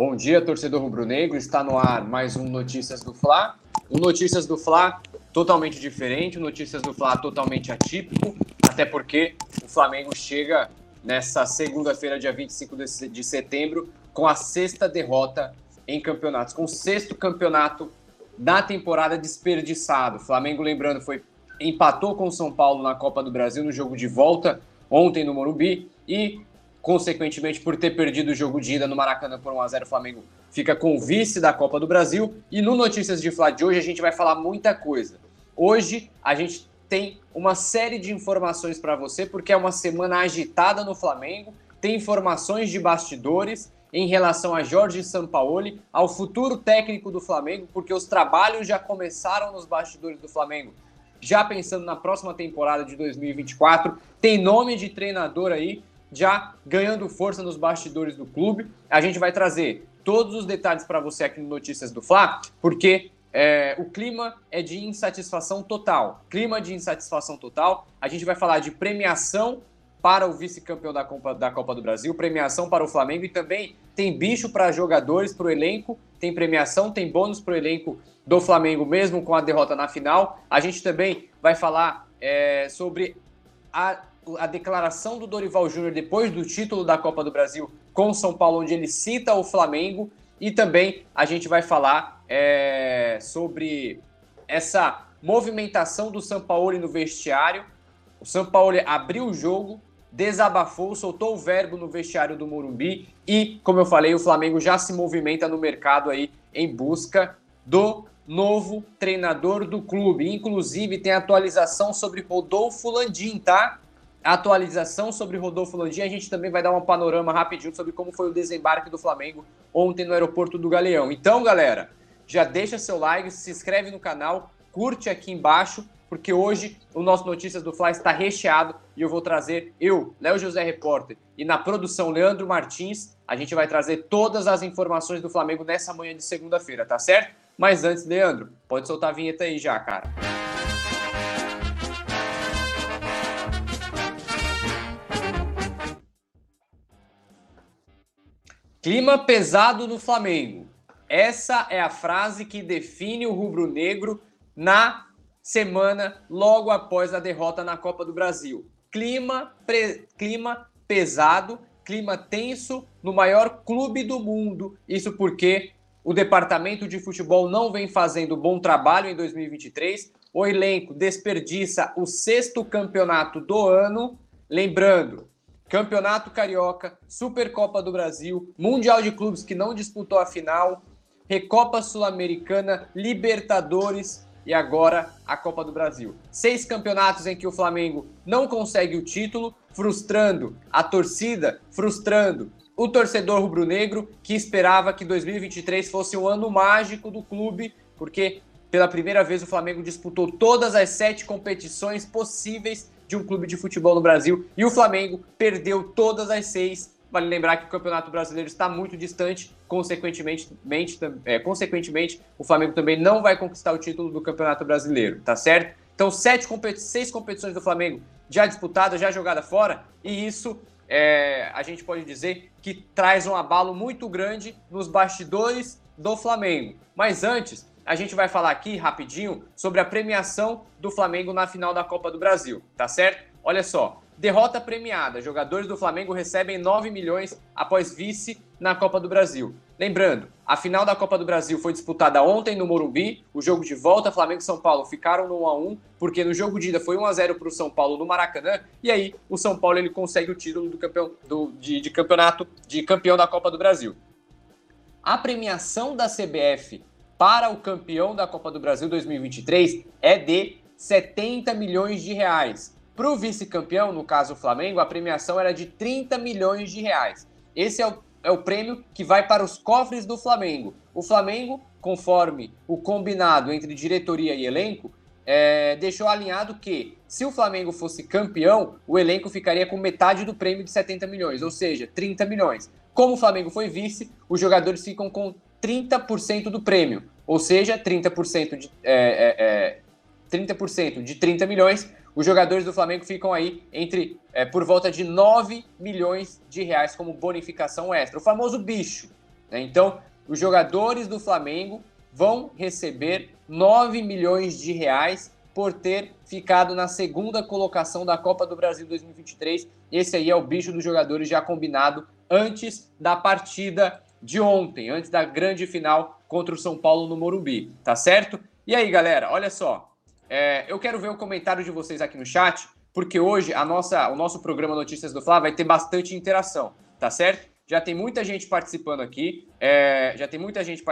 Bom dia, torcedor rubro-negro. Está no ar mais um Notícias do Fla. Um Notícias do Fla totalmente diferente, um Notícias do Fla totalmente atípico, até porque o Flamengo chega nessa segunda-feira, dia 25 de setembro, com a sexta derrota em campeonatos, com o sexto campeonato da temporada desperdiçado. O Flamengo, lembrando, foi empatou com o São Paulo na Copa do Brasil no jogo de volta ontem no Morumbi e consequentemente, por ter perdido o jogo de ida no Maracanã por 1x0, o Flamengo fica com o vice da Copa do Brasil. E no Notícias de Fla de hoje a gente vai falar muita coisa. Hoje a gente tem uma série de informações para você, porque é uma semana agitada no Flamengo, tem informações de bastidores em relação a Jorge Sampaoli, ao futuro técnico do Flamengo, porque os trabalhos já começaram nos bastidores do Flamengo. Já pensando na próxima temporada de 2024, tem nome de treinador aí já ganhando força nos bastidores do clube. A gente vai trazer todos os detalhes para você aqui no Notícias do Fla, porque é, o clima é de insatisfação total. Clima de insatisfação total. A gente vai falar de premiação para o vice-campeão da Copa, da Copa do Brasil, premiação para o Flamengo e também tem bicho para jogadores, para o elenco, tem premiação, tem bônus para o elenco do Flamengo, mesmo com a derrota na final. A gente também vai falar é, sobre a a declaração do Dorival Júnior depois do título da Copa do Brasil com São Paulo, onde ele cita o Flamengo, e também a gente vai falar é, sobre essa movimentação do São Paulo no vestiário. O São Paulo abriu o jogo, desabafou, soltou o verbo no vestiário do Morumbi e, como eu falei, o Flamengo já se movimenta no mercado aí em busca do novo treinador do clube. Inclusive tem atualização sobre Rodolfo Landim, tá? Atualização sobre Rodolfo Landim. A gente também vai dar um panorama rapidinho sobre como foi o desembarque do Flamengo ontem no aeroporto do Galeão. Então, galera, já deixa seu like, se inscreve no canal, curte aqui embaixo, porque hoje o nosso Notícias do Fly está recheado e eu vou trazer, eu, Léo José Repórter, e na produção Leandro Martins, a gente vai trazer todas as informações do Flamengo nessa manhã de segunda-feira, tá certo? Mas antes, Leandro, pode soltar a vinheta aí já, cara. Clima pesado no Flamengo. Essa é a frase que define o rubro-negro na semana logo após a derrota na Copa do Brasil. Clima, pre... clima pesado, clima tenso no maior clube do mundo. Isso porque o departamento de futebol não vem fazendo bom trabalho em 2023. O elenco desperdiça o sexto campeonato do ano. Lembrando, Campeonato Carioca, Supercopa do Brasil, Mundial de Clubes que não disputou a final, Recopa Sul-Americana, Libertadores e agora a Copa do Brasil. Seis campeonatos em que o Flamengo não consegue o título, frustrando a torcida, frustrando o torcedor rubro-negro que esperava que 2023 fosse o ano mágico do clube, porque pela primeira vez o Flamengo disputou todas as sete competições possíveis de um clube de futebol no Brasil e o Flamengo perdeu todas as seis. Vale lembrar que o Campeonato Brasileiro está muito distante, consequentemente, é, consequentemente, o Flamengo também não vai conquistar o título do Campeonato Brasileiro, tá certo? Então, sete competi seis competições do Flamengo já disputadas, já jogada fora, e isso é, a gente pode dizer que traz um abalo muito grande nos bastidores do Flamengo. Mas antes, a gente vai falar aqui rapidinho sobre a premiação do Flamengo na final da Copa do Brasil, tá certo? Olha só, derrota premiada. Jogadores do Flamengo recebem 9 milhões após vice na Copa do Brasil. Lembrando, a final da Copa do Brasil foi disputada ontem no Morumbi. O jogo de volta, Flamengo e São Paulo ficaram no 1 a 1, porque no jogo de ida foi 1 a 0 para o São Paulo no Maracanã. E aí o São Paulo ele consegue o título do campeão do, de, de campeonato de campeão da Copa do Brasil. A premiação da CBF para o campeão da Copa do Brasil 2023 é de 70 milhões de reais. Para o vice-campeão, no caso o Flamengo, a premiação era de 30 milhões de reais. Esse é o, é o prêmio que vai para os cofres do Flamengo. O Flamengo, conforme o combinado entre diretoria e elenco, é, deixou alinhado que, se o Flamengo fosse campeão, o elenco ficaria com metade do prêmio de 70 milhões, ou seja, 30 milhões. Como o Flamengo foi vice, os jogadores ficam com 30% do prêmio, ou seja, 30% de, é, é, 30% é, de 30 milhões, os jogadores do Flamengo ficam aí entre é, por volta de 9 milhões de reais como bonificação extra. O famoso bicho. Né? Então, os jogadores do Flamengo vão receber 9 milhões de reais por ter ficado na segunda colocação da Copa do Brasil 2023. Esse aí é o bicho dos jogadores já combinado antes da partida de ontem, antes da grande final contra o São Paulo no Morumbi, tá certo? E aí, galera, olha só, é, eu quero ver o comentário de vocês aqui no chat, porque hoje a nossa, o nosso programa Notícias do Fla vai ter bastante interação, tá certo? Já tem muita gente participando aqui, é, já tem muita gente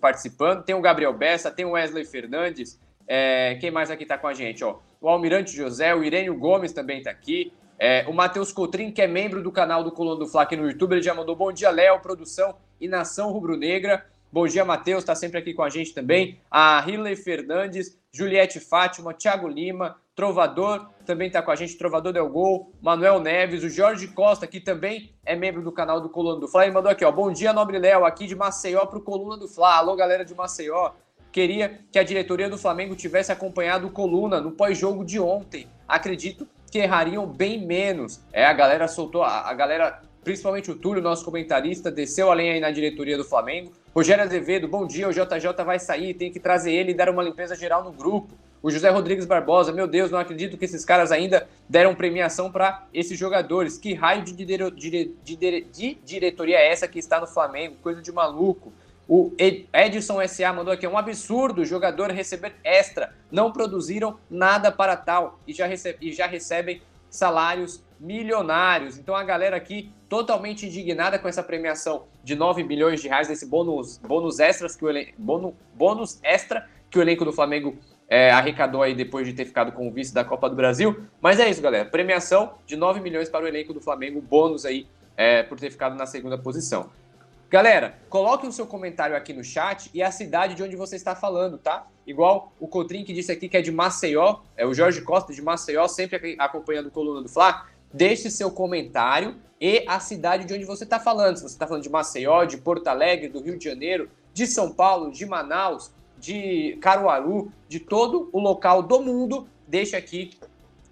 participando. Tem o Gabriel Bessa, tem o Wesley Fernandes, é, quem mais aqui tá com a gente? Ó? O Almirante José, o Irênio Gomes também tá aqui. É, o Matheus Cotrim, que é membro do canal do Coluna do Fla aqui no YouTube, ele já mandou bom dia, Léo, produção e nação rubro-negra. Bom dia, Matheus, está sempre aqui com a gente também. A Hilley Fernandes, Juliette Fátima, Thiago Lima, Trovador, também está com a gente, Trovador Del Gol, Manuel Neves, o Jorge Costa, que também é membro do canal do Coluna do Fla, e mandou aqui, ó, bom dia, Nobre Léo, aqui de Maceió para o Coluna do Fla. Alô, galera de Maceió. Queria que a diretoria do Flamengo tivesse acompanhado o Coluna no pós-jogo de ontem. Acredito que errariam bem menos. É, a galera soltou, a, a galera, principalmente o Túlio, nosso comentarista, desceu além aí na diretoria do Flamengo. Rogério Azevedo, bom dia, o JJ vai sair, tem que trazer ele e dar uma limpeza geral no grupo. O José Rodrigues Barbosa, meu Deus, não acredito que esses caras ainda deram premiação para esses jogadores. Que raio de, dire, de, de diretoria é essa que está no Flamengo? Coisa de maluco. O Edson SA mandou aqui: é um absurdo o jogador receber extra. Não produziram nada para tal e já, recebe, e já recebem salários milionários. Então a galera aqui totalmente indignada com essa premiação de 9 milhões de reais, desse bônus, bônus extras que o bônus, bônus extra que o elenco do Flamengo é, arrecadou aí depois de ter ficado com o vice da Copa do Brasil. Mas é isso, galera. Premiação de 9 milhões para o elenco do Flamengo, bônus aí é, por ter ficado na segunda posição. Galera, coloque o seu comentário aqui no chat e a cidade de onde você está falando, tá? Igual o Cotrim que disse aqui que é de Maceió, é o Jorge Costa de Maceió, sempre acompanhando o Coluna do Fla. Deixe seu comentário e a cidade de onde você está falando. Se você está falando de Maceió, de Porto Alegre, do Rio de Janeiro, de São Paulo, de Manaus, de Caruaru, de todo o local do mundo, deixe aqui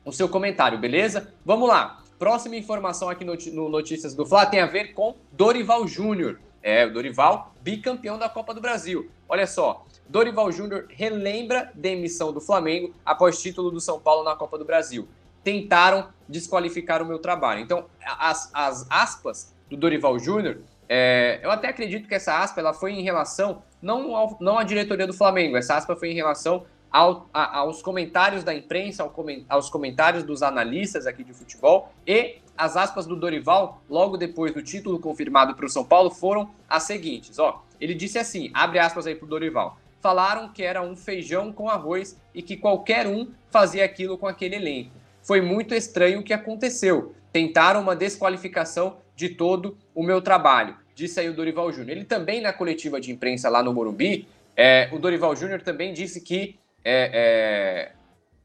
o seu comentário, beleza? Vamos lá. Próxima informação aqui no Notícias do Fla tem a ver com Dorival Júnior. É, o Dorival, bicampeão da Copa do Brasil. Olha só, Dorival Júnior relembra demissão do Flamengo após título do São Paulo na Copa do Brasil. Tentaram desqualificar o meu trabalho. Então, as, as aspas do Dorival Júnior, é, eu até acredito que essa aspa ela foi em relação não, ao, não à diretoria do Flamengo, essa aspa foi em relação ao, a, aos comentários da imprensa, ao, aos comentários dos analistas aqui de futebol e as aspas do Dorival, logo depois do título confirmado para o São Paulo, foram as seguintes. Ó, ele disse assim: abre aspas aí para o Dorival. Falaram que era um feijão com arroz e que qualquer um fazia aquilo com aquele elenco. Foi muito estranho o que aconteceu. Tentaram uma desqualificação de todo o meu trabalho, disse aí o Dorival Júnior. Ele também, na coletiva de imprensa lá no Morumbi, é, o Dorival Júnior também disse que. É, é,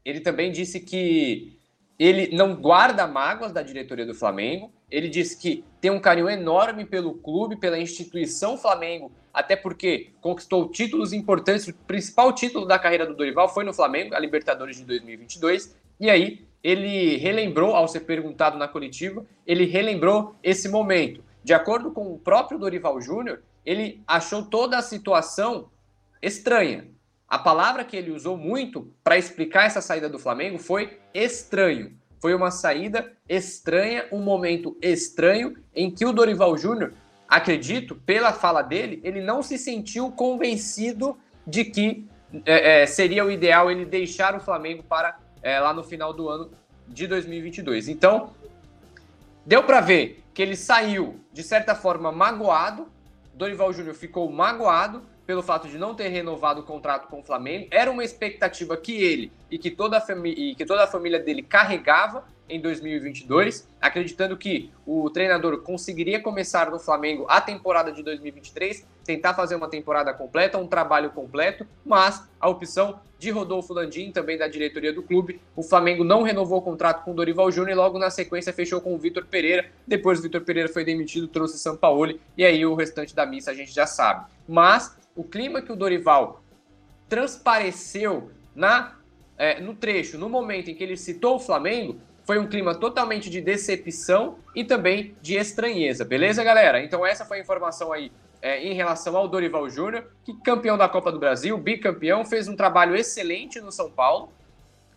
ele também disse que ele não guarda mágoas da diretoria do Flamengo. Ele diz que tem um carinho enorme pelo clube, pela instituição Flamengo, até porque conquistou títulos importantes. O principal título da carreira do Dorival foi no Flamengo, a Libertadores de 2022. E aí ele relembrou, ao ser perguntado na coletiva, ele relembrou esse momento. De acordo com o próprio Dorival Júnior, ele achou toda a situação estranha. A palavra que ele usou muito para explicar essa saída do Flamengo foi estranho. Foi uma saída estranha, um momento estranho em que o Dorival Júnior, acredito, pela fala dele, ele não se sentiu convencido de que é, é, seria o ideal ele deixar o Flamengo para é, lá no final do ano de 2022. Então, deu para ver que ele saiu, de certa forma, magoado. Dorival Júnior ficou magoado pelo fato de não ter renovado o contrato com o Flamengo. Era uma expectativa que ele e que toda a, e que toda a família dele carregava em 2022, acreditando que o treinador conseguiria começar no Flamengo a temporada de 2023, tentar fazer uma temporada completa, um trabalho completo, mas a opção de Rodolfo Landim, também da diretoria do clube, o Flamengo não renovou o contrato com Dorival Júnior e logo na sequência fechou com o Vitor Pereira. Depois o Vitor Pereira foi demitido, trouxe Sampaoli e aí o restante da missa a gente já sabe. Mas o clima que o Dorival transpareceu na é, no trecho, no momento em que ele citou o Flamengo, foi um clima totalmente de decepção e também de estranheza, beleza, galera? Então essa foi a informação aí é, em relação ao Dorival Júnior, que campeão da Copa do Brasil, bicampeão, fez um trabalho excelente no São Paulo.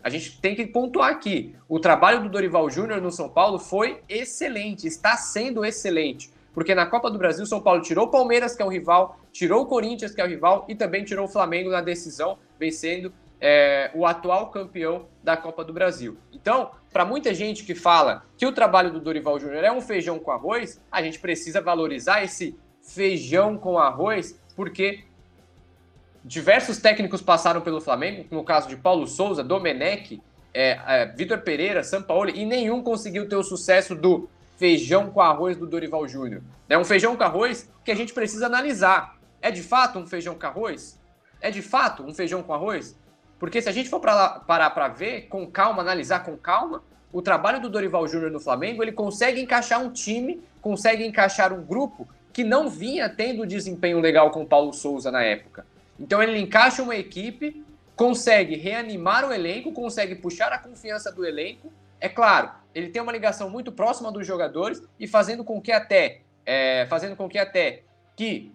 A gente tem que pontuar aqui: o trabalho do Dorival Júnior no São Paulo foi excelente, está sendo excelente. Porque na Copa do Brasil, São Paulo tirou o Palmeiras, que é o rival, tirou o Corinthians, que é o rival, e também tirou o Flamengo na decisão, vencendo é, o atual campeão da Copa do Brasil. Então, para muita gente que fala que o trabalho do Dorival Júnior é um feijão com arroz, a gente precisa valorizar esse feijão com arroz, porque diversos técnicos passaram pelo Flamengo, no caso de Paulo Souza, Domenech, é, é, Vitor Pereira, Sampaoli, e nenhum conseguiu ter o sucesso do feijão com arroz do Dorival Júnior. É um feijão com arroz que a gente precisa analisar. É de fato um feijão com arroz? É de fato um feijão com arroz? Porque se a gente for pra, parar para ver com calma, analisar com calma, o trabalho do Dorival Júnior no Flamengo, ele consegue encaixar um time, consegue encaixar um grupo que não vinha tendo desempenho legal com o Paulo Souza na época. Então ele encaixa uma equipe, consegue reanimar o elenco, consegue puxar a confiança do elenco. É claro, ele tem uma ligação muito próxima dos jogadores e fazendo com que até, é, fazendo com que até que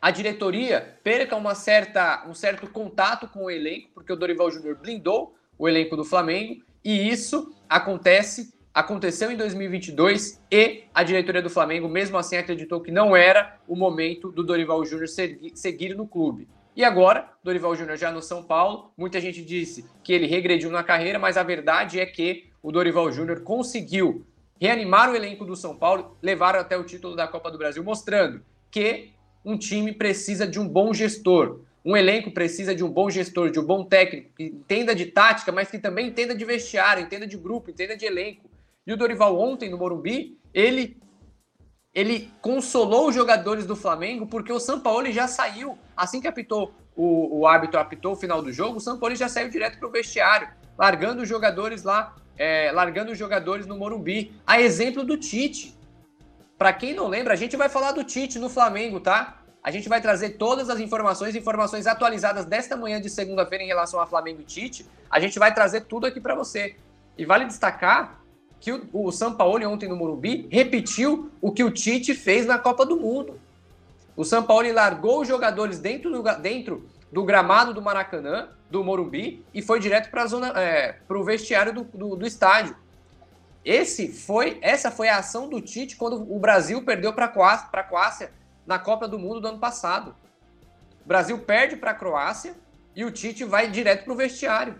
a diretoria perca uma certa, um certo contato com o elenco, porque o Dorival Júnior blindou o elenco do Flamengo, e isso acontece, aconteceu em 2022 e a diretoria do Flamengo, mesmo assim, acreditou que não era o momento do Dorival Júnior seguir no clube. E agora, Dorival Júnior já no São Paulo, muita gente disse que ele regrediu na carreira, mas a verdade é que o Dorival Júnior conseguiu reanimar o elenco do São Paulo, levar até o título da Copa do Brasil, mostrando que um time precisa de um bom gestor. Um elenco precisa de um bom gestor, de um bom técnico, que entenda de tática, mas que também entenda de vestiário, entenda de grupo, entenda de elenco. E o Dorival ontem no Morumbi, ele ele consolou os jogadores do Flamengo porque o Sampaoli já saiu, assim que apitou o, o árbitro apitou o final do jogo, o Sampaoli já saiu direto para o vestiário, largando os jogadores lá, é, largando os jogadores no Morumbi. A exemplo do Tite. Para quem não lembra, a gente vai falar do Tite no Flamengo, tá? A gente vai trazer todas as informações, informações atualizadas desta manhã de segunda-feira em relação a Flamengo e Tite. A gente vai trazer tudo aqui para você. E vale destacar que o, o Sampaoli ontem no Morumbi repetiu o que o Tite fez na Copa do Mundo. O Sampaoli largou os jogadores dentro do, dentro do gramado do Maracanã, do Morumbi, e foi direto para é, o vestiário do, do, do estádio. Esse foi, essa foi a ação do Tite quando o Brasil perdeu para a Croácia na Copa do Mundo do ano passado. O Brasil perde para a Croácia e o Tite vai direto para o vestiário.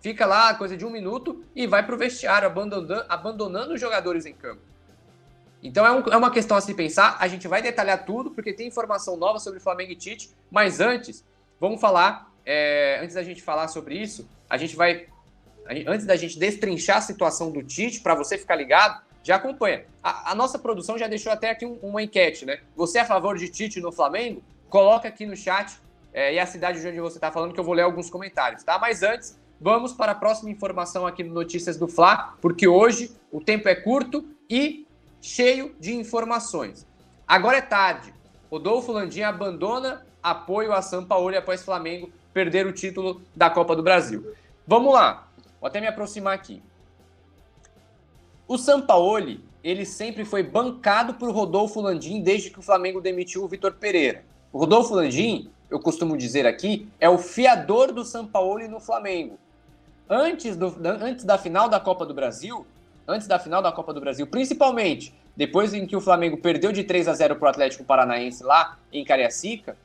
Fica lá coisa de um minuto e vai para o vestiário, abandonando, abandonando os jogadores em campo. Então é, um, é, uma questão a se pensar. A gente vai detalhar tudo porque tem informação nova sobre Flamengo e Tite. Mas antes, vamos falar. É, antes da gente falar sobre isso, a gente vai antes da gente destrinchar a situação do Tite, para você ficar ligado, já acompanha. A, a, nossa produção já deixou até aqui um, uma enquete, né? Você é a favor de Tite no Flamengo? Coloca aqui no chat é, e a cidade de onde você está falando, que eu vou ler alguns comentários, tá? Mas antes, vamos para a próxima informação aqui no Notícias do Fla, porque hoje o tempo é curto e cheio de informações. Agora é tarde. Rodolfo Landim abandona apoio a São Paulo após Flamengo perder o título da Copa do Brasil. Vamos lá. Vou até me aproximar aqui. O Sampaoli, ele sempre foi bancado por Rodolfo Landim desde que o Flamengo demitiu o Vitor Pereira. O Rodolfo Landim, eu costumo dizer aqui, é o fiador do Sampaoli no Flamengo. Antes, do, antes da final da Copa do Brasil, antes da final da Copa do Brasil, principalmente depois em que o Flamengo perdeu de 3 a 0 para o Atlético Paranaense lá em Cariacica,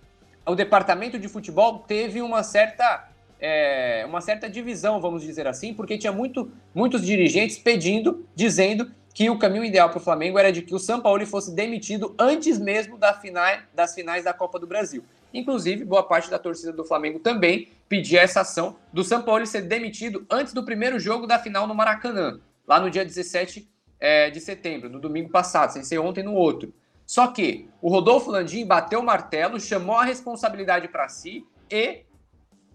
o departamento de futebol teve uma certa é, uma certa divisão, vamos dizer assim, porque tinha muito, muitos dirigentes pedindo, dizendo que o caminho ideal para o Flamengo era de que o São Paulo fosse demitido antes mesmo da final, das finais da Copa do Brasil. Inclusive, boa parte da torcida do Flamengo também pedia essa ação do São Paulo ser demitido antes do primeiro jogo da final no Maracanã, lá no dia 17 é, de setembro, no domingo passado, sem ser ontem no outro. Só que o Rodolfo Landim bateu o martelo, chamou a responsabilidade para si e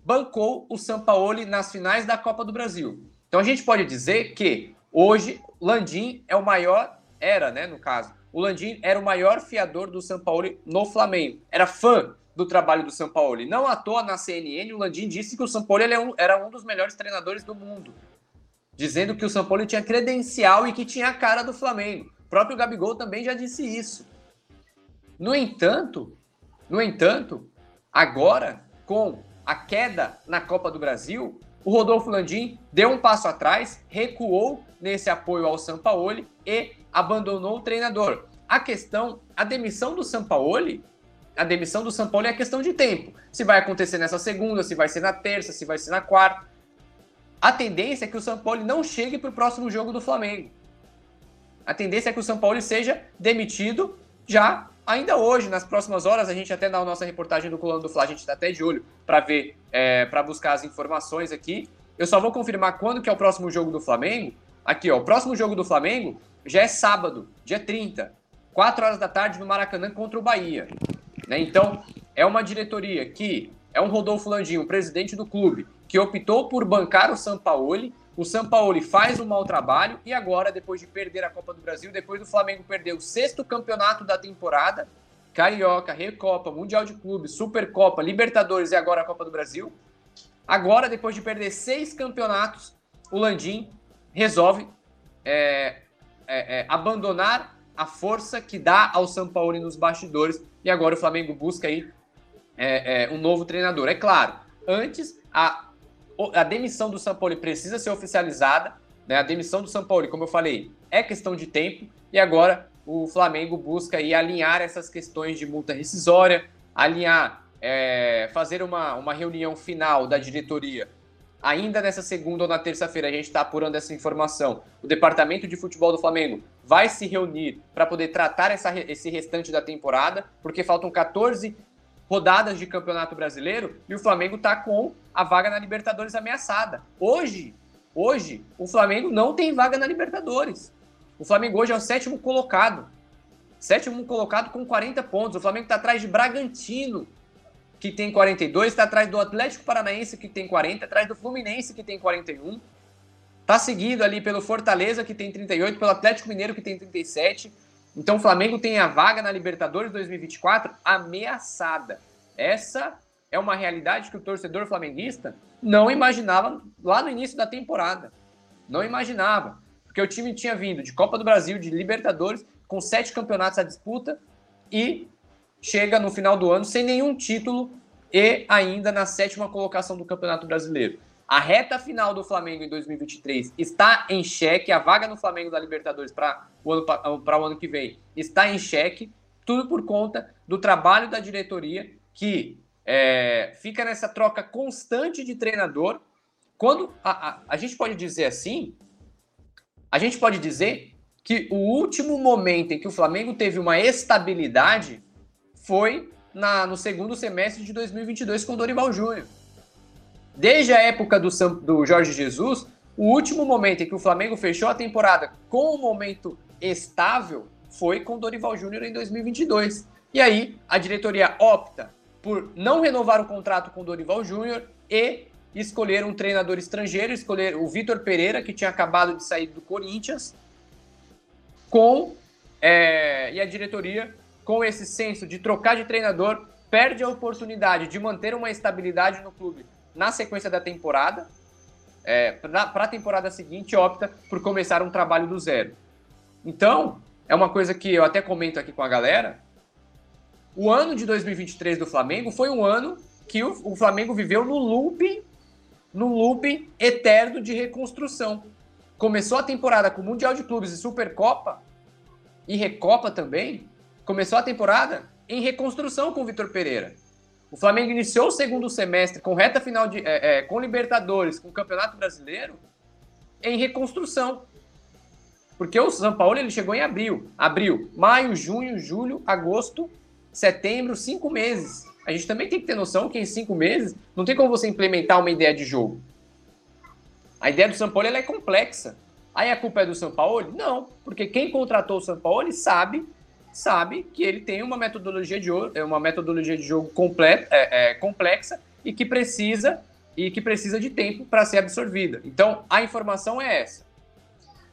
bancou o Sampaoli nas finais da Copa do Brasil. Então a gente pode dizer que hoje Landim é o maior, era, né, no caso, o Landim era o maior fiador do Sampaoli no Flamengo. Era fã do trabalho do Sampaoli. Não à toa na CNN o Landim disse que o Sampaoli era um dos melhores treinadores do mundo, dizendo que o Sampaoli tinha credencial e que tinha a cara do Flamengo. O próprio Gabigol também já disse isso. No entanto, no entanto, agora com a queda na Copa do Brasil, o Rodolfo Landim deu um passo atrás, recuou nesse apoio ao Sampaoli e abandonou o treinador. A questão, a demissão do Sampaoli, a demissão do Sampaoli é questão de tempo. Se vai acontecer nessa segunda, se vai ser na terça, se vai ser na quarta. A tendência é que o Sampaoli não chegue para o próximo jogo do Flamengo. A tendência é que o Sampaoli seja demitido já ainda hoje, nas próximas horas, a gente até na nossa reportagem do Colando do Fla, a gente está até de olho para ver, é, para buscar as informações aqui. Eu só vou confirmar quando que é o próximo jogo do Flamengo. Aqui, ó, o próximo jogo do Flamengo já é sábado, dia 30, 4 horas da tarde no Maracanã contra o Bahia. Né? Então, é uma diretoria que é um Rodolfo Landim, o presidente do clube, que optou por bancar o Sampaoli. O Sampaoli faz um mau trabalho e agora, depois de perder a Copa do Brasil, depois do Flamengo perder o sexto campeonato da temporada, Carioca, Recopa, Mundial de Clubes, Supercopa, Libertadores e agora a Copa do Brasil. Agora, depois de perder seis campeonatos, o Landim resolve é, é, é, abandonar a força que dá ao São Paulo nos bastidores e agora o Flamengo busca aí é, é, um novo treinador. É claro, antes a, a demissão do São Paulo precisa ser oficializada, né? A demissão do São Paulo, como eu falei, é questão de tempo e agora o Flamengo busca aí alinhar essas questões de multa rescisória, alinhar, é, fazer uma, uma reunião final da diretoria ainda nessa segunda ou na terça-feira, a gente está apurando essa informação. O departamento de futebol do Flamengo vai se reunir para poder tratar essa, esse restante da temporada, porque faltam 14 rodadas de campeonato brasileiro e o Flamengo está com a vaga na Libertadores ameaçada. Hoje, hoje, o Flamengo não tem vaga na Libertadores. O Flamengo hoje é o sétimo colocado. Sétimo colocado com 40 pontos. O Flamengo está atrás de Bragantino, que tem 42, está atrás do Atlético Paranaense, que tem 40, atrás do Fluminense, que tem 41. Está seguido ali pelo Fortaleza, que tem 38, pelo Atlético Mineiro, que tem 37. Então o Flamengo tem a vaga na Libertadores 2024 ameaçada. Essa é uma realidade que o torcedor flamenguista não imaginava lá no início da temporada. Não imaginava. Porque o time tinha vindo de Copa do Brasil, de Libertadores, com sete campeonatos à disputa e chega no final do ano sem nenhum título e ainda na sétima colocação do Campeonato Brasileiro. A reta final do Flamengo em 2023 está em xeque, a vaga no Flamengo da Libertadores para o, ano, o ano que vem está em xeque, tudo por conta do trabalho da diretoria que é, fica nessa troca constante de treinador. Quando a, a, a gente pode dizer assim, a gente pode dizer que o último momento em que o Flamengo teve uma estabilidade foi na, no segundo semestre de 2022 com o Dorival Júnior. Desde a época do, do Jorge Jesus, o último momento em que o Flamengo fechou a temporada com um momento estável foi com Dorival Júnior em 2022. E aí a diretoria opta por não renovar o contrato com o Dorival Júnior e escolher um treinador estrangeiro, escolher o Vitor Pereira, que tinha acabado de sair do Corinthians, com é, e a diretoria com esse senso de trocar de treinador, perde a oportunidade de manter uma estabilidade no clube na sequência da temporada. É, para a temporada seguinte, opta por começar um trabalho do zero. Então, é uma coisa que eu até comento aqui com a galera. O ano de 2023 do Flamengo foi um ano que o, o Flamengo viveu no loop, no loop eterno de reconstrução. Começou a temporada com Mundial de Clubes e Supercopa, e Recopa também, começou a temporada em reconstrução com o Vitor Pereira. O Flamengo iniciou o segundo semestre com reta final de, é, é, com Libertadores, com Campeonato Brasileiro, em reconstrução. Porque o São Paulo ele chegou em abril. Abril, maio, junho, julho, agosto, setembro, cinco meses. A gente também tem que ter noção que em cinco meses não tem como você implementar uma ideia de jogo. A ideia do São Paulo é complexa. Aí a culpa é do São Paulo? Não, porque quem contratou o São Paulo sabe sabe que ele tem uma metodologia de, é uma metodologia de jogo completa, é, é, complexa e que precisa e que precisa de tempo para ser absorvida. Então, a informação é essa.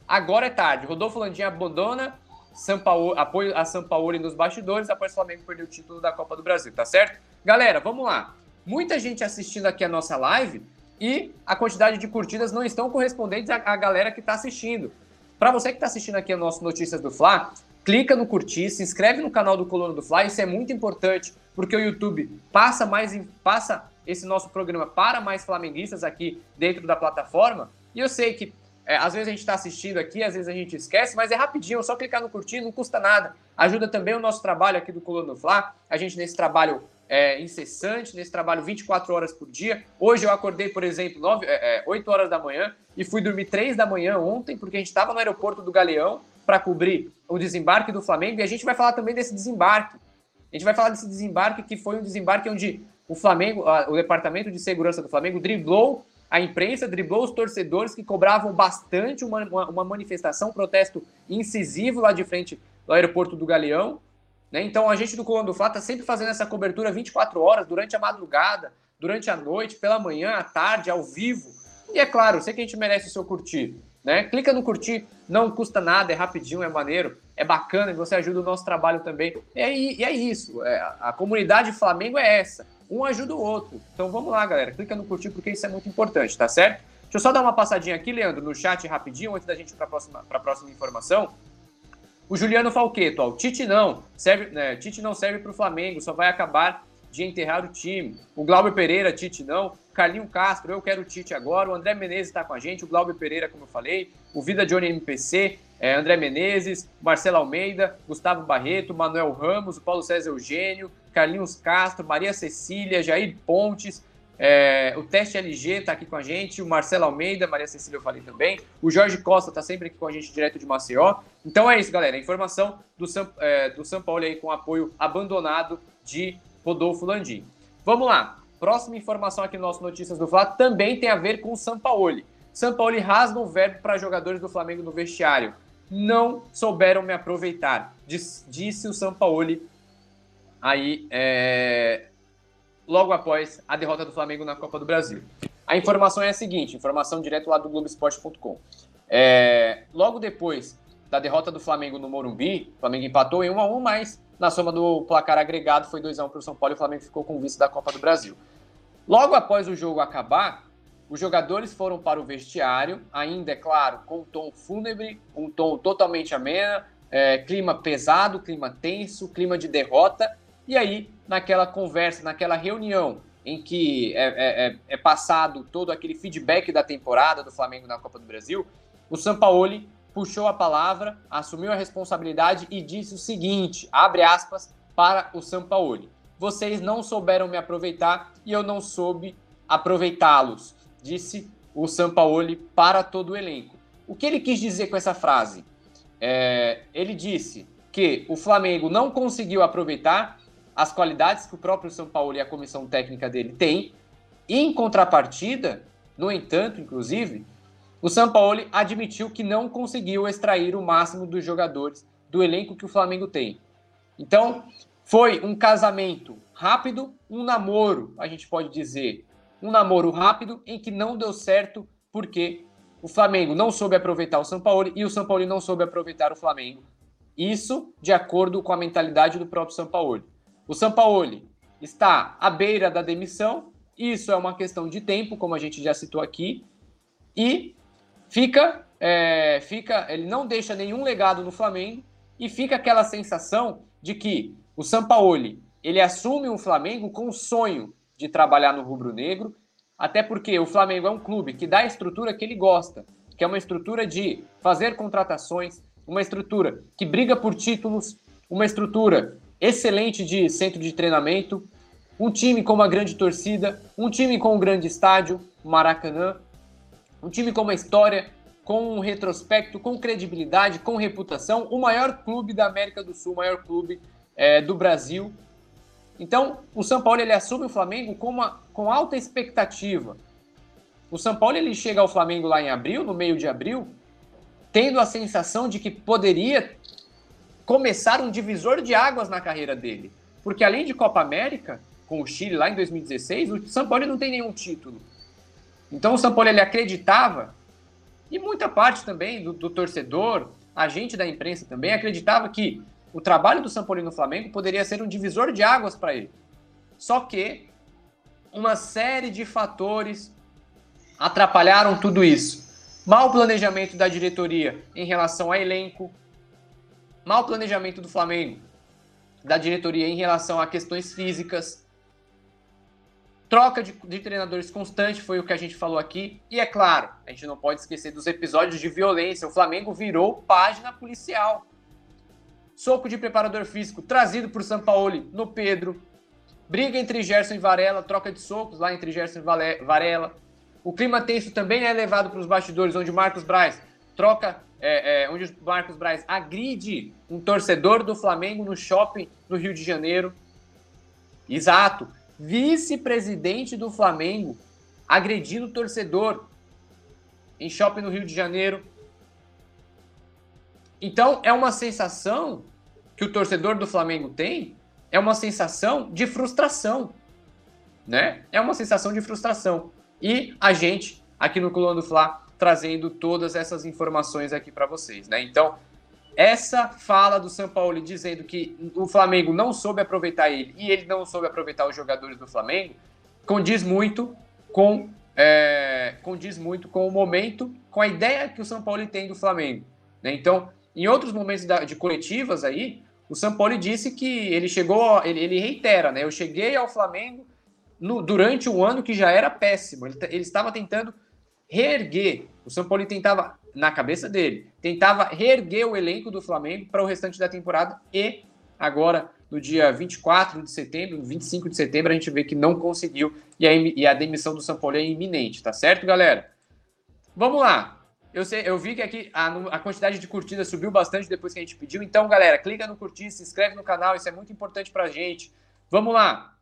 Agora é tarde. Rodolfo Landim abandona São Paulo, apoio a São Paulo nos bastidores após o Flamengo perder o título da Copa do Brasil, tá certo? Galera, vamos lá. Muita gente assistindo aqui a nossa live e a quantidade de curtidas não estão correspondentes à, à galera que está assistindo. Para você que está assistindo aqui o nosso Notícias do Fla, clica no curtir, se inscreve no canal do Colono do Fly, isso é muito importante, porque o YouTube passa mais passa esse nosso programa para mais flamenguistas aqui dentro da plataforma. E eu sei que é, às vezes a gente está assistindo aqui, às vezes a gente esquece, mas é rapidinho, é só clicar no curtir, não custa nada. Ajuda também o nosso trabalho aqui do Colono do Fla, a gente nesse trabalho é, incessante, nesse trabalho 24 horas por dia. Hoje eu acordei, por exemplo, 9, é, 8 é, horas da manhã e fui dormir 3 da manhã ontem, porque a gente estava no aeroporto do Galeão para cobrir o desembarque do Flamengo e a gente vai falar também desse desembarque. A gente vai falar desse desembarque que foi um desembarque onde o Flamengo, o Departamento de Segurança do Flamengo driblou a imprensa, driblou os torcedores que cobravam bastante uma, uma, manifestação, um protesto incisivo lá de frente do aeroporto do Galeão. Né? Então a gente do Colônia do Fla está sempre fazendo essa cobertura 24 horas, durante a madrugada, durante a noite, pela manhã, à tarde, ao vivo. E é claro, sei que a gente merece o seu curtir. Né? Clica no curtir, não custa nada, é rapidinho, é maneiro, é bacana e você ajuda o nosso trabalho também. E é, e é isso, é, a comunidade Flamengo é essa um ajuda o outro. Então vamos lá, galera. Clica no curtir porque isso é muito importante, tá certo? Deixa eu só dar uma passadinha aqui, Leandro, no chat rapidinho, antes da gente ir para a próxima, próxima informação. O Juliano Falqueto, ó, o Tite não, serve, né, Tite não serve para o Flamengo, só vai acabar de enterrar o time. O Glauber Pereira, Tite não. Carlinho Castro, eu quero o Tite agora. O André Menezes está com a gente. O Glauber Pereira, como eu falei. O Vida Johnny MPC, é, André Menezes, Marcelo Almeida, Gustavo Barreto, Manuel Ramos, o Paulo César Eugênio, Carlinhos Castro, Maria Cecília, Jair Pontes, é, o Teste LG está aqui com a gente, o Marcelo Almeida, Maria Cecília eu falei também, o Jorge Costa está sempre aqui com a gente direto de Maceió. Então é isso, galera. Informação do São, é, do São Paulo aí com apoio abandonado de Rodolfo Landim. Vamos lá. Próxima informação aqui no nosso Notícias do Fla também tem a ver com o. São Paulo rasga um verbo para jogadores do Flamengo no vestiário. Não souberam me aproveitar, disse o São Paulo aí é, logo após a derrota do Flamengo na Copa do Brasil. A informação é a seguinte, informação direto lá do Globoesporte.com. É, logo depois da derrota do Flamengo no Morumbi, o Flamengo empatou em 1 a 1 mas na soma do placar agregado foi 2 a 1 para o São Paulo e o Flamengo ficou com o vice da Copa do Brasil. Logo após o jogo acabar, os jogadores foram para o vestiário, ainda é claro, com um tom fúnebre, um tom totalmente ameno, é, clima pesado, clima tenso, clima de derrota. E aí, naquela conversa, naquela reunião em que é, é, é, é passado todo aquele feedback da temporada do Flamengo na Copa do Brasil, o Sampaoli puxou a palavra, assumiu a responsabilidade e disse o seguinte, abre aspas, para o Sampaoli. Vocês não souberam me aproveitar e eu não soube aproveitá-los disse o Sampaoli para todo o elenco. O que ele quis dizer com essa frase? É, ele disse que o Flamengo não conseguiu aproveitar as qualidades que o próprio Sampaoli e a comissão técnica dele tem. E, em contrapartida, no entanto, inclusive, o Sampaoli admitiu que não conseguiu extrair o máximo dos jogadores do elenco que o Flamengo tem. Então, foi um casamento rápido, um namoro, a gente pode dizer, um namoro rápido em que não deu certo porque o Flamengo não soube aproveitar o São Paulo e o São Paulo não soube aproveitar o Flamengo. Isso de acordo com a mentalidade do próprio São Paulo. O São Paulo está à beira da demissão, isso é uma questão de tempo, como a gente já citou aqui, e fica, é, fica, ele não deixa nenhum legado no Flamengo e fica aquela sensação de que o São Paulo ele assume o Flamengo com o sonho de trabalhar no rubro-negro, até porque o Flamengo é um clube que dá a estrutura que ele gosta, que é uma estrutura de fazer contratações, uma estrutura que briga por títulos, uma estrutura excelente de centro de treinamento, um time com uma grande torcida, um time com um grande estádio, Maracanã, um time com uma história, com um retrospecto, com credibilidade, com reputação, o maior clube da América do Sul, o maior clube é, do Brasil então, o São Paulo ele assume o Flamengo com, uma, com alta expectativa. O São Paulo ele chega ao Flamengo lá em abril, no meio de abril, tendo a sensação de que poderia começar um divisor de águas na carreira dele. Porque além de Copa América, com o Chile lá em 2016, o São Paulo não tem nenhum título. Então o São Paulo ele acreditava, e muita parte também do, do torcedor, a gente da imprensa também, acreditava que o trabalho do São Paulo no Flamengo poderia ser um divisor de águas para ele. Só que uma série de fatores atrapalharam tudo isso. Mal planejamento da diretoria em relação a elenco, Mal planejamento do Flamengo, da diretoria em relação a questões físicas. Troca de, de, treinadores constante foi o que a gente falou aqui. E é claro, a gente não pode esquecer dos episódios de violência. O Flamengo virou página policial. Soco de preparador físico trazido por Sampaoli no Pedro. Briga entre Gerson e Varela, troca de socos lá entre Gerson e Varela. O clima tenso também é levado para os bastidores, onde Marcos Braz troca, é, é, onde Marcos Braz agride um torcedor do Flamengo no shopping no Rio de Janeiro. Exato. Vice-presidente do Flamengo agredindo o torcedor em shopping no Rio de Janeiro. Então, é uma sensação que o torcedor do Flamengo tem, é uma sensação de frustração, né? É uma sensação de frustração. E a gente, aqui no Coluna do Fla, trazendo todas essas informações aqui para vocês, né? Então, essa fala do São Paulo dizendo que o Flamengo não soube aproveitar ele e ele não soube aproveitar os jogadores do Flamengo condiz muito com é, condiz muito com o momento, com a ideia que o São Paulo tem do Flamengo. Né? Então, em outros momentos de coletivas aí, o São Paulo disse que ele chegou, ele, ele reitera, né? Eu cheguei ao Flamengo no, durante um ano que já era péssimo. Ele, ele estava tentando reerguer. O São Paulo tentava, na cabeça dele, tentava reerguer o elenco do Flamengo para o restante da temporada e agora, no dia 24 de setembro, 25 de setembro, a gente vê que não conseguiu e a, e a demissão do Paulo é iminente, tá certo, galera? Vamos lá. Eu, sei, eu vi que aqui a, a, quantidade de curtidas subiu bastante depois que a gente pediu. Então, galera, clica no curtir, se inscreve no canal, isso é muito importante pra gente. Vamos lá.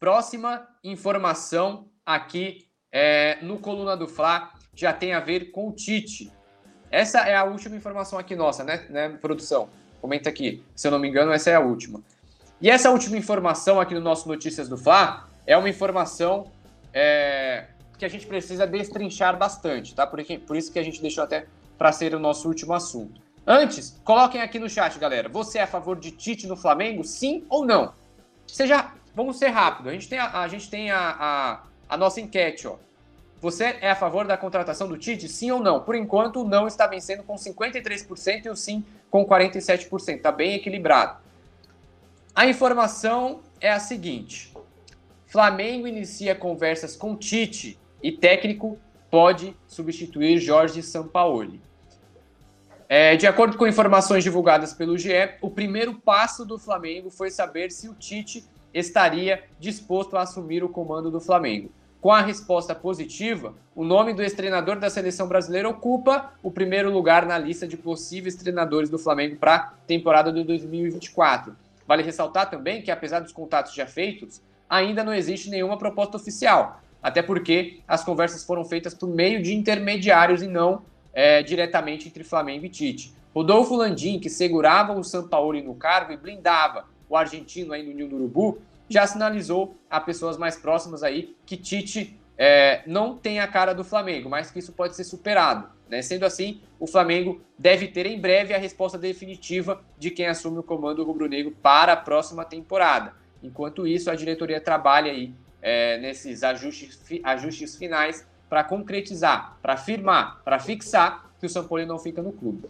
Próxima informação aqui é, no Coluna do Fla já tem a ver com o Tite. Essa é a última informação aqui nossa, né, né, produção? Comenta aqui. Se eu não me engano, essa é a última. E essa última informação aqui no nosso Notícias do Fla é uma informação é, que a gente precisa destrinchar bastante, tá? Por, por isso que a gente deixou até para ser o nosso último assunto. Antes, coloquem aqui no chat, galera. Você é a favor de Tite no Flamengo? Sim ou não? Seja, vamos ser rápido. A gente tem a, a gente tem a, a, a nossa enquete, ó. Você é a favor da contratação do Tite? Sim ou não? Por enquanto, o não está vencendo com 53% e o sim com 47%. Está bem equilibrado. A informação é a seguinte: Flamengo inicia conversas com Tite e técnico pode substituir Jorge Sampaoli. É, de acordo com informações divulgadas pelo GE, o primeiro passo do Flamengo foi saber se o Tite estaria disposto a assumir o comando do Flamengo. Com a resposta positiva, o nome do ex-treinador da seleção brasileira ocupa o primeiro lugar na lista de possíveis treinadores do Flamengo para a temporada de 2024. Vale ressaltar também que, apesar dos contatos já feitos, ainda não existe nenhuma proposta oficial, até porque as conversas foram feitas por meio de intermediários e não é, diretamente entre Flamengo e Tite. Rodolfo Landim, que segurava o Sampaoli no cargo e blindava o argentino aí no Ninho do Urubu, já sinalizou a pessoas mais próximas aí que Tite é, não tem a cara do Flamengo, mas que isso pode ser superado. Né? Sendo assim, o Flamengo deve ter em breve a resposta definitiva de quem assume o comando rubro-negro para a próxima temporada. Enquanto isso, a diretoria trabalha aí é, nesses ajustes, ajustes finais para concretizar, para afirmar, para fixar que o São Paulo não fica no clube.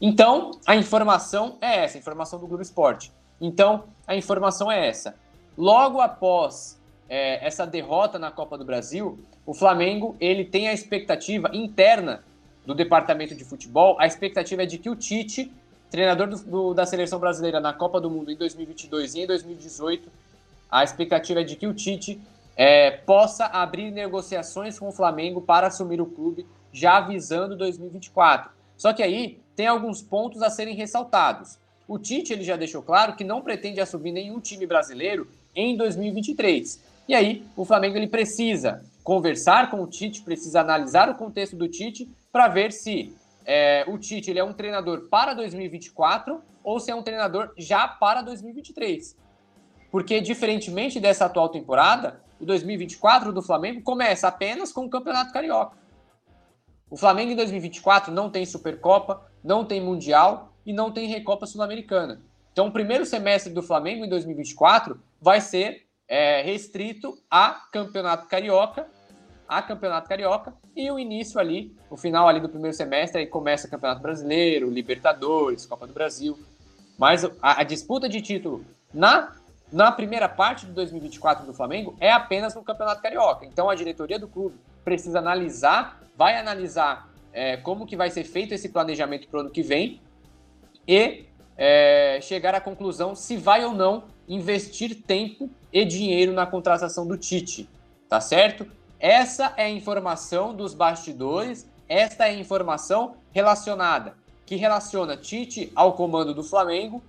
Então, a informação é essa, a informação do Globo Esporte. Então, a informação é essa. Logo após é, essa derrota na Copa do Brasil, o Flamengo ele tem a expectativa interna do departamento de futebol, a expectativa é de que o Tite, treinador do, do, da seleção brasileira na Copa do Mundo em 2022 e em 2018, a expectativa é de que o Tite é, possa abrir negociações com o Flamengo para assumir o clube já visando 2024. Só que aí tem alguns pontos a serem ressaltados. O Tite ele já deixou claro que não pretende assumir nenhum time brasileiro em 2023. E aí, o Flamengo ele precisa conversar com o Tite, precisa analisar o contexto do Tite para ver se é, o Tite ele é um treinador para 2024 ou se é um treinador já para 2023. Porque, diferentemente dessa atual temporada, o 2024 do Flamengo começa apenas com o Campeonato Carioca. O Flamengo em 2024 não tem Supercopa, não tem Mundial e não tem Recopa Sul-Americana. Então, o primeiro semestre do Flamengo em 2024 vai ser é, restrito a Campeonato Carioca, a Campeonato Carioca e o início ali, o final ali do primeiro semestre, aí começa o Campeonato Brasileiro, Libertadores, Copa do Brasil. Mas a, a disputa de título na, na primeira parte de 2024 do Flamengo é apenas no Campeonato Carioca. Então a diretoria do clube precisa analisar, vai analisar é, como que vai ser feito esse planejamento para o ano que vem e é, chegar à conclusão se vai ou não investir tempo e dinheiro na contratação do Tite, tá certo? Essa é a informação dos bastidores, esta é a informação relacionada, que relaciona Tite ao comando do Flamengo.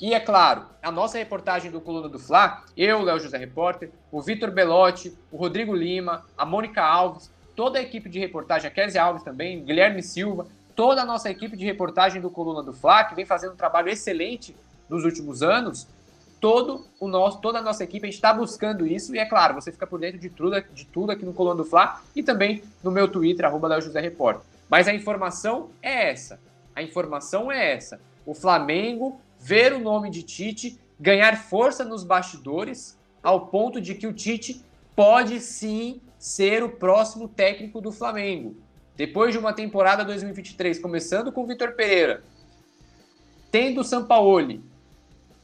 E é claro, a nossa reportagem do Coluna do Fla, eu, Léo José Repórter, o Vitor Belotti, o Rodrigo Lima, a Mônica Alves, toda a equipe de reportagem, a Kézia Alves também, Guilherme Silva, toda a nossa equipe de reportagem do Coluna do Fla, que vem fazendo um trabalho excelente nos últimos anos, todo o nosso, toda a nossa equipe, a gente está buscando isso, e é claro, você fica por dentro de tudo, de tudo aqui no Coluna do Fla e também no meu Twitter, arroba José Repórter. Mas a informação é essa. A informação é essa. O Flamengo ver o nome de Tite ganhar força nos bastidores, ao ponto de que o Tite pode sim ser o próximo técnico do Flamengo. Depois de uma temporada 2023, começando com o Vitor Pereira, tendo o Sampaoli,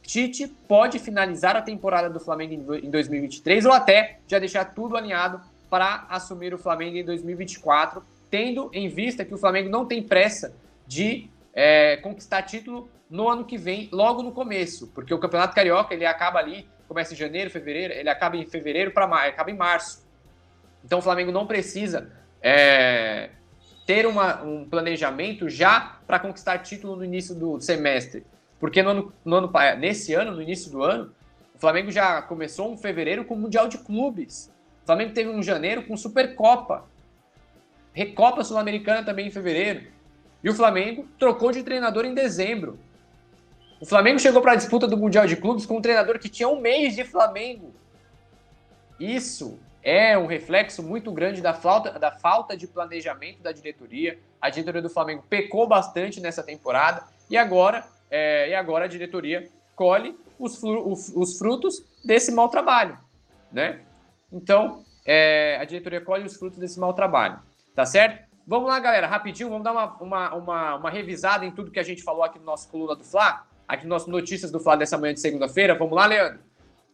Tite pode finalizar a temporada do Flamengo em 2023 ou até já deixar tudo alinhado para assumir o Flamengo em 2024, tendo em vista que o Flamengo não tem pressa de é, conquistar título no ano que vem, logo no começo, porque o Campeonato Carioca ele acaba ali, começa em janeiro, fevereiro, ele acaba em fevereiro para acaba em março. Então o Flamengo não precisa é, ter uma, um planejamento já para conquistar título no início do semestre. Porque no ano, no ano, nesse ano, no início do ano, o Flamengo já começou um fevereiro com o Mundial de Clubes. O Flamengo teve um janeiro com Supercopa. Recopa Sul-Americana também em fevereiro. E o Flamengo trocou de treinador em dezembro. O Flamengo chegou para a disputa do Mundial de Clubes com um treinador que tinha um mês de Flamengo. Isso é um reflexo muito grande da falta, da falta de planejamento da diretoria. A diretoria do Flamengo pecou bastante nessa temporada e agora, é, e agora a diretoria colhe os, os, frutos desse mau trabalho, né? Então, é, a diretoria colhe os frutos desse mau trabalho, tá certo? Vamos lá, galera, rapidinho, vamos dar uma, uma, uma, uma revisada em tudo que a gente falou aqui no nosso coluna do Fla, aqui no nosso Notícias do Fla dessa manhã de segunda-feira. Vamos lá, Leandro?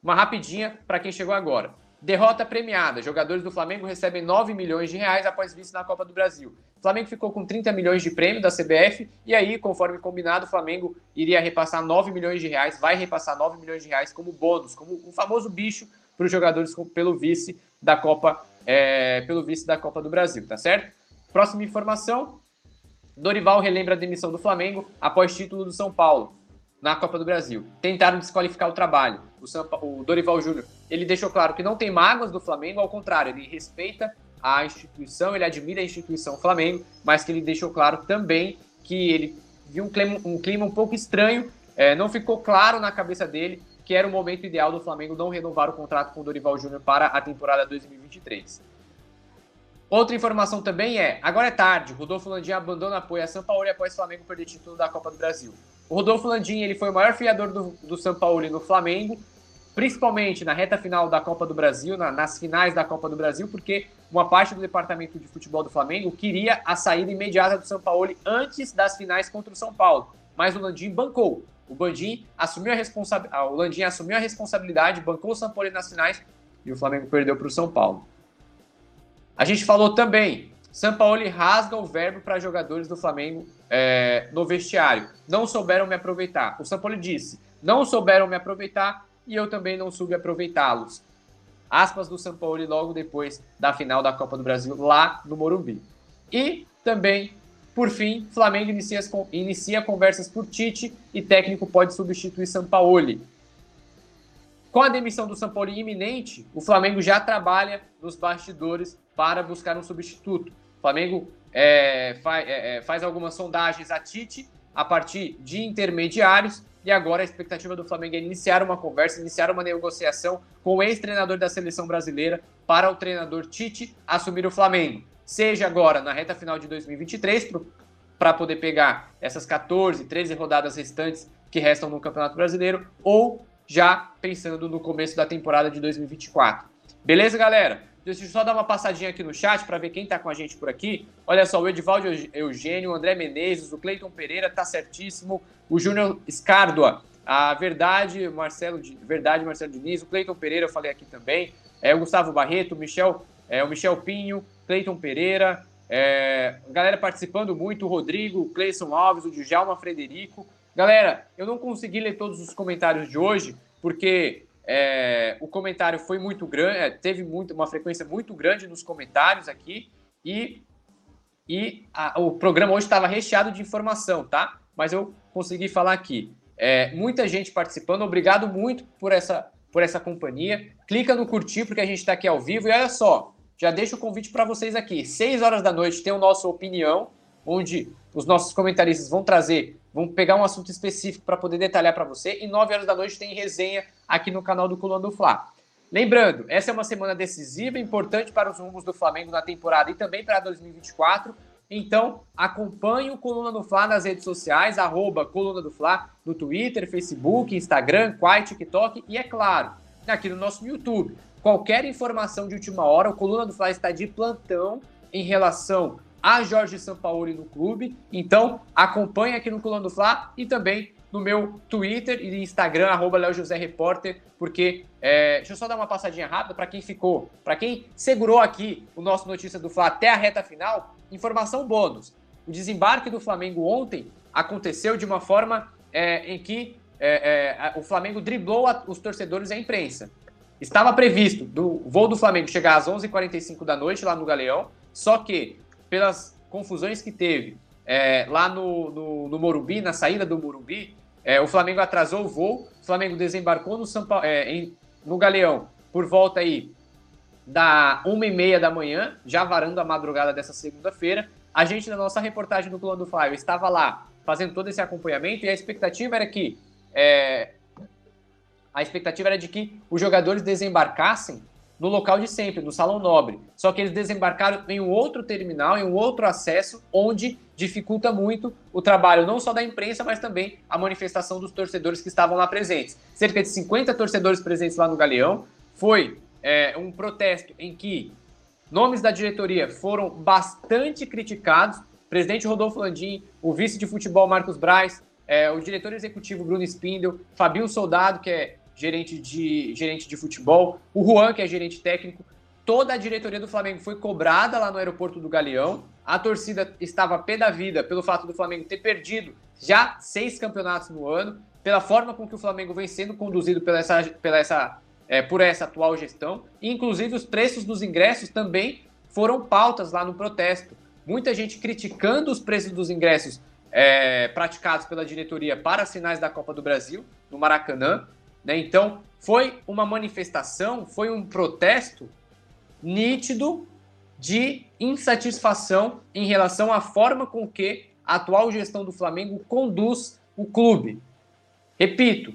Uma rapidinha para quem chegou agora. Derrota premiada. Jogadores do Flamengo recebem 9 milhões de reais após vice na Copa do Brasil. O Flamengo ficou com 30 milhões de prêmio da CBF e aí, conforme combinado, o Flamengo iria repassar 9 milhões de reais, vai repassar 9 milhões de reais como bônus, como o famoso bicho para os jogadores pelo vice da Copa, é, pelo vice da Copa do Brasil, tá certo? Próxima informação: Dorival relembra a demissão do Flamengo após título do São Paulo na Copa do Brasil. Tentaram desqualificar o trabalho. O, o Dorival Júnior, ele deixou claro que não tem mágoas do Flamengo, ao contrário, ele respeita a instituição, ele admira a instituição Flamengo, mas que ele deixou claro também que ele viu um clima um, clima um pouco estranho, é, não ficou claro na cabeça dele que era o momento ideal do Flamengo não renovar o contrato com o Dorival Júnior para a temporada 2023. Outra informação também é, agora é tarde, Rodolfo Landim abandona apoio a São Paulo após o Flamengo perder título da Copa do Brasil. O Rodolfo Landim ele foi o maior fiador do, do São Paulo no Flamengo, principalmente na reta final da Copa do Brasil, na, nas finais da Copa do Brasil, porque uma parte do departamento de futebol do Flamengo queria a saída imediata do São Paulo antes das finais contra o São Paulo. Mas o Landim bancou. O Bandim assumiu a responsabilidade, o Landim assumiu a responsabilidade, bancou o São Paulo nas finais e o Flamengo perdeu para o São Paulo. A gente falou também, São Paulo rasga o verbo para jogadores do Flamengo é, no vestiário. Não souberam me aproveitar. O São Paulo disse: não souberam me aproveitar e eu também não soube aproveitá-los. Aspas do São Paulo logo depois da final da Copa do Brasil lá no Morumbi. E também, por fim, Flamengo inicia, inicia conversas por Tite e técnico pode substituir São Paulo. Com a demissão do São Paulo iminente, o Flamengo já trabalha nos bastidores para buscar um substituto. O Flamengo é, é, é, faz algumas sondagens a Tite a partir de intermediários e agora a expectativa do Flamengo é iniciar uma conversa, iniciar uma negociação com o ex-treinador da seleção brasileira para o treinador Tite assumir o Flamengo. Seja agora na reta final de 2023, para poder pegar essas 14, 13 rodadas restantes que restam no Campeonato Brasileiro, ou já pensando no começo da temporada de 2024. Beleza, galera? Deixa eu só dar uma passadinha aqui no chat para ver quem está com a gente por aqui. Olha só, o Edivaldo Eugênio, o André Menezes, o Cleiton Pereira tá certíssimo, o Júnior Escárdua, a Verdade, Marcelo, Verdade, Marcelo Diniz, o Cleiton Pereira, eu falei aqui também, é, o Gustavo Barreto, o Michel, é, o Michel Pinho, Cleiton Pereira, é, galera participando muito, o Rodrigo, o Cleison Alves, o Djalma Frederico. Galera, eu não consegui ler todos os comentários de hoje, porque é, o comentário foi muito grande, é, teve muito, uma frequência muito grande nos comentários aqui, e, e a, o programa hoje estava recheado de informação, tá? Mas eu consegui falar aqui. É, muita gente participando, obrigado muito por essa, por essa companhia. Clica no curtir, porque a gente está aqui ao vivo. E olha só, já deixo o convite para vocês aqui. Seis horas da noite tem o nosso Opinião, onde os nossos comentaristas vão trazer, vão pegar um assunto específico para poder detalhar para você. E nove horas da noite tem resenha aqui no canal do Coluna do Fla. Lembrando, essa é uma semana decisiva, importante para os rumos do Flamengo na temporada e também para 2024. Então, acompanhe o Coluna do Fla nas redes sociais, arroba Coluna do Fla, no Twitter, Facebook, Instagram, Quai, TikTok e, é claro, aqui no nosso YouTube. Qualquer informação de última hora, o Coluna do Fla está de plantão em relação a Jorge Sampaoli no clube. Então, acompanhe aqui no Coluna do Fla e também no meu Twitter e Instagram, arroba Léo José Repórter, porque é, deixa eu só dar uma passadinha rápida para quem ficou, para quem segurou aqui o nosso Notícia do Fla até a reta final, informação bônus. O desembarque do Flamengo ontem aconteceu de uma forma é, em que é, é o Flamengo driblou a, os torcedores e a imprensa. Estava previsto do voo do Flamengo chegar às 11h45 da noite lá no Galeão, só que pelas confusões que teve é, lá no, no, no, Morumbi, na saída do Morumbi, é, o Flamengo atrasou o voo, o Flamengo desembarcou no, São Paulo, é, em, no Galeão por volta aí da uma e meia da manhã, já varando a madrugada dessa segunda-feira. A gente, na nossa reportagem do Plano do Flávio, estava lá fazendo todo esse acompanhamento e a expectativa era que é, a expectativa era de que os jogadores desembarcassem no local de sempre, no Salão Nobre. Só que eles desembarcaram em um outro terminal, em um outro acesso, onde dificulta muito o trabalho não só da imprensa, mas também a manifestação dos torcedores que estavam lá presentes. Cerca de 50 torcedores presentes lá no Galeão. Foi é, um protesto em que nomes da diretoria foram bastante criticados. Presidente Rodolfo Landim, o vice de futebol Marcos Braz, é, o diretor executivo Bruno Spindel, Fabio Soldado, que é gerente de, gerente de futebol, o Juan, que é gerente técnico. Toda a diretoria do Flamengo foi cobrada lá no aeroporto do Galeão. A torcida estava pé da vida pelo fato do Flamengo ter perdido já seis campeonatos no ano, pela forma com que o Flamengo vem sendo conduzido pela essa, pela essa é, por essa atual gestão. Inclusive, os preços dos ingressos também foram pautas lá no protesto. Muita gente criticando os preços dos ingressos é, praticados pela diretoria para as finais da Copa do Brasil, no Maracanã. Né? Então, foi uma manifestação, foi um protesto nítido de insatisfação em relação à forma com que a atual gestão do Flamengo conduz o clube. Repito,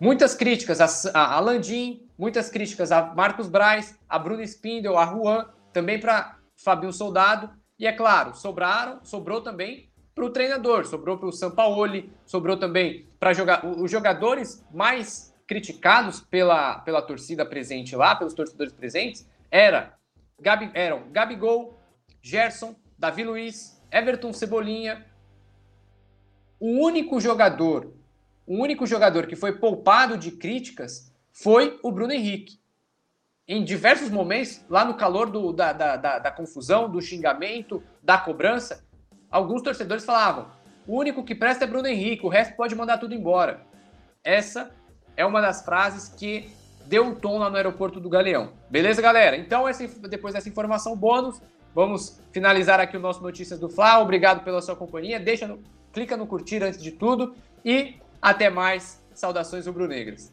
Muitas críticas a, Landim, muitas críticas a Marcos Braz, a Bruno Spindel, a Juan, também para Fabio Soldado. E é claro, sobraram, sobrou também para o treinador, sobrou para o Sampaoli, sobrou também para jogar os jogadores mais criticados pela, pela torcida presente lá, pelos torcedores presentes, era Gabi, eram Gabigol, Gerson, Davi Luiz, Everton Cebolinha. O único jogador o único jogador que foi poupado de críticas foi o Bruno Henrique. Em diversos momentos, lá no calor do, da, da, da, da confusão, do xingamento, da cobrança, alguns torcedores falavam: o único que presta é Bruno Henrique, o resto pode mandar tudo embora. Essa é uma das frases que deu o tom lá no aeroporto do Galeão. Beleza, galera? Então, essa, depois dessa informação bônus, vamos finalizar aqui o nosso Notícias do Fla. Obrigado pela sua companhia. Deixa no, clica no curtir antes de tudo e até mais, saudações rubro-negras.